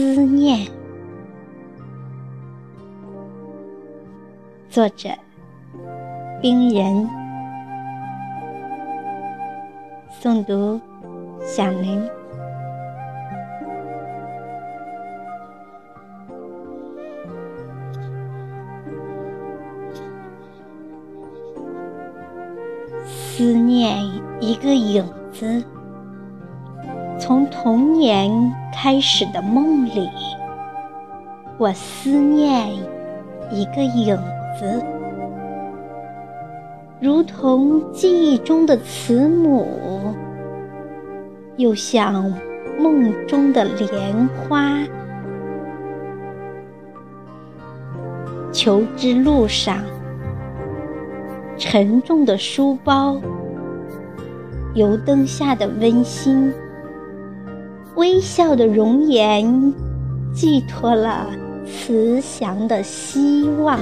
思念。作者冰人诵读小明思念一个影子。从童年开始的梦里，我思念一个影子，如同记忆中的慈母，又像梦中的莲花。求知路上。沉重的书包，油灯下的温馨，微笑的容颜，寄托了慈祥的希望。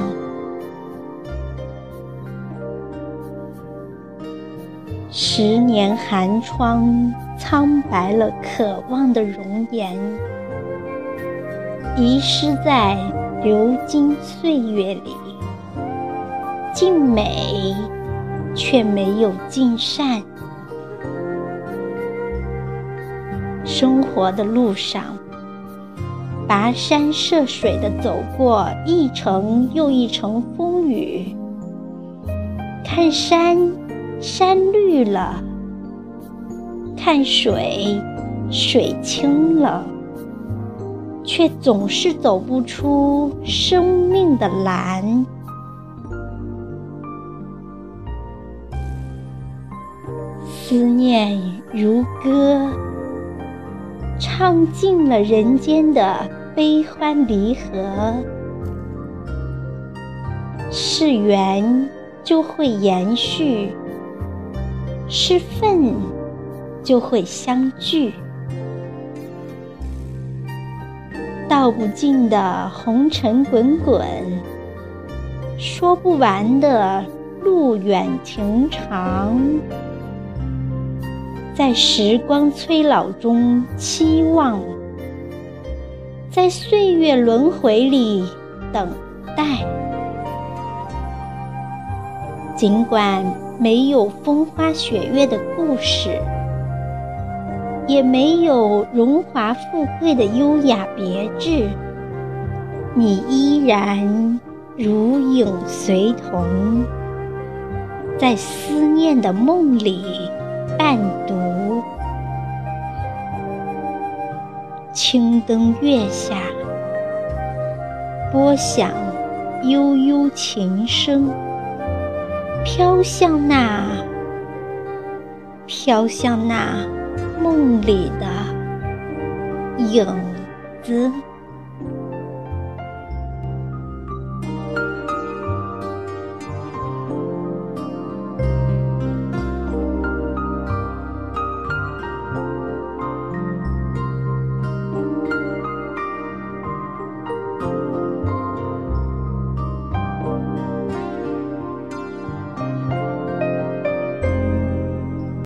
十年寒窗，苍白了渴望的容颜，遗失在流金岁月里。尽美，却没有尽善。生活的路上，跋山涉水的走过一程又一程风雨，看山，山绿了；看水，水清了，却总是走不出生命的蓝。思念如歌，唱尽了人间的悲欢离合。是缘就会延续，是份就会相聚。道不尽的红尘滚滚，说不完的路远情长。在时光催老中期望，在岁月轮回里等待。尽管没有风花雪月的故事，也没有荣华富贵的优雅别致，你依然如影随同，在思念的梦里。灯月下，拨响悠悠琴声，飘向那，飘向那梦里的影子。